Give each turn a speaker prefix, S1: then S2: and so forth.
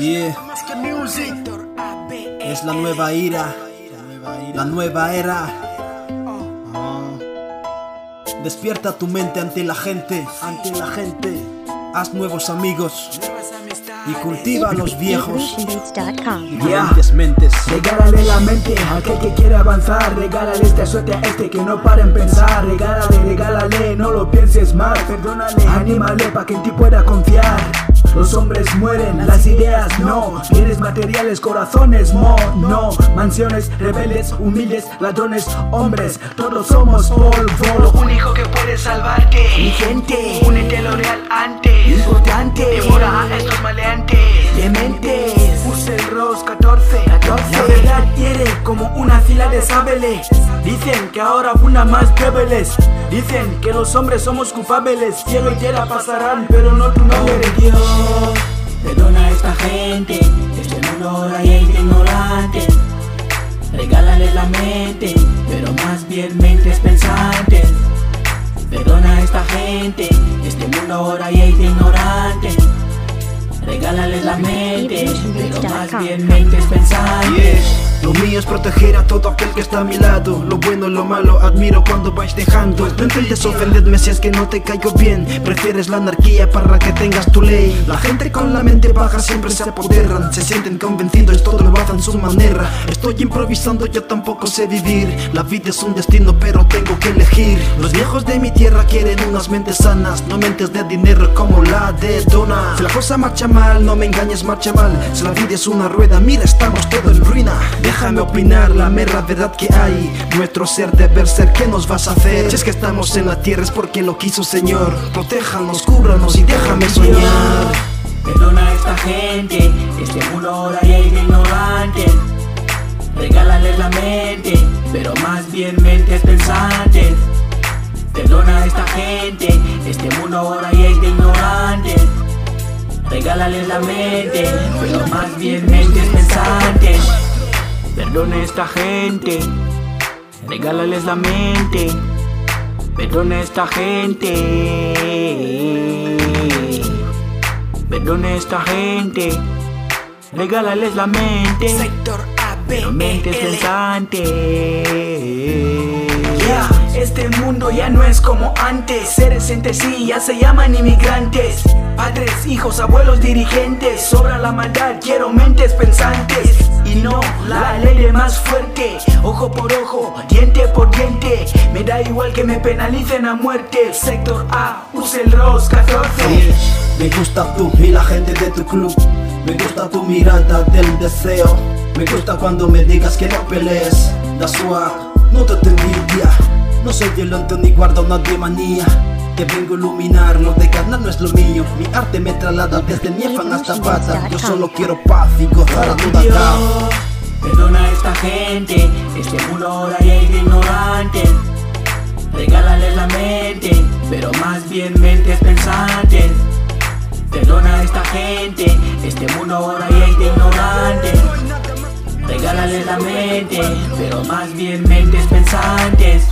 S1: Yeah. Es la nueva ira, la nueva era. Ah. Despierta tu mente ante la gente, ante la gente. Haz nuevos amigos y cultiva a los viejos.
S2: Diferentes mentes. Regálale la mente a aquel que quiere avanzar. Regálale esta suerte a este que no para en pensar. Regálale, regálale, no lo pienses más. Perdónale, anímale para que en ti pueda confiar. Los hombres mueren, las ideas no. Bienes materiales, corazones mo, no. Mansiones, rebeldes, humildes, ladrones, hombres. Todos somos polvo. Lo único que puede salvarte Mi gente, únete a lo real antes. Importante, devora a estos maleantes. Dementes, Use el Rose 14, 14 La verdad quiere como una fila de sábeles Dicen que ahora una más débiles Dicen que los hombres somos culpables Cielo y tierra pasarán, pero no tu nombre Dios Perdona a esta gente, este mundo ahora es ignorante. Regálales la mente, pero más bien mentes pensantes. Perdona a esta gente, este mundo ahora es ignorante. Regálales la mente, pero más bien mentes pensantes.
S1: Lo mío es proteger a todo aquel que está a mi lado. Lo bueno y lo malo admiro cuando vais dejando. No intentes ofenderme si es que no te caigo bien. Prefieres la anarquía para que tengas tu ley. La gente con la mente baja siempre se apoderan Se sienten convencidos, todo lo hacen su manera. Estoy improvisando, yo tampoco sé vivir. La vida es un destino pero tengo que elegir. Los viejos de mi tierra quieren unas mentes sanas No mentes de dinero como la de Dona Si la cosa marcha mal, no me engañes, marcha mal. Si la vida es una rueda, mira estamos todo en ruina Déjame opinar la mera verdad que hay. Nuestro ser deber ser, ¿qué nos vas a hacer? Si es que estamos en la tierra es porque lo quiso Señor. Protéjanos, cúbranos y déjame soñar.
S2: Perdona a esta gente, este mundo ahora ya es ignorante. Regálales la mente, pero más bien mentes pensantes Perdona a esta gente, este mundo ahora ya es ignorante. Regálales la mente, pero más bien mentes pensantes Perdona a esta gente, regálales la mente. Perdona a esta gente. Perdona a esta gente, regálales la mente.
S3: Sector A, B,
S2: Pero mentes
S3: E, L.
S2: pensantes. Este mundo ya no es como antes. Seres entre sí ya se llaman inmigrantes. Padres, hijos, abuelos, dirigentes. Sobra la maldad, quiero mentes pensantes. Y no la ley más fuerte. Ojo por ojo, diente por diente. Me da igual que me penalicen a muerte. Sector A, use el ROS 14.
S1: Sí, me gusta tú y la gente de tu club Me gusta tu mirada del deseo Me gusta cuando me digas que no pelees Da swag, no te te envidia No soy violento ni guardo nadie manía Te vengo a iluminar, lo de ganar no es lo mío Mi arte me traslada desde Niefan hasta Pata Yo solo quiero paz y gozar a toda
S2: Dios,
S1: acá
S2: Perdona a esta gente, este mundo ahora ya es ignorante. Regálales la mente, pero más bien mentes pensantes. Perdona a esta gente, este mundo ahora ya es ignorante. Regálales la mente, pero más bien mentes pensantes.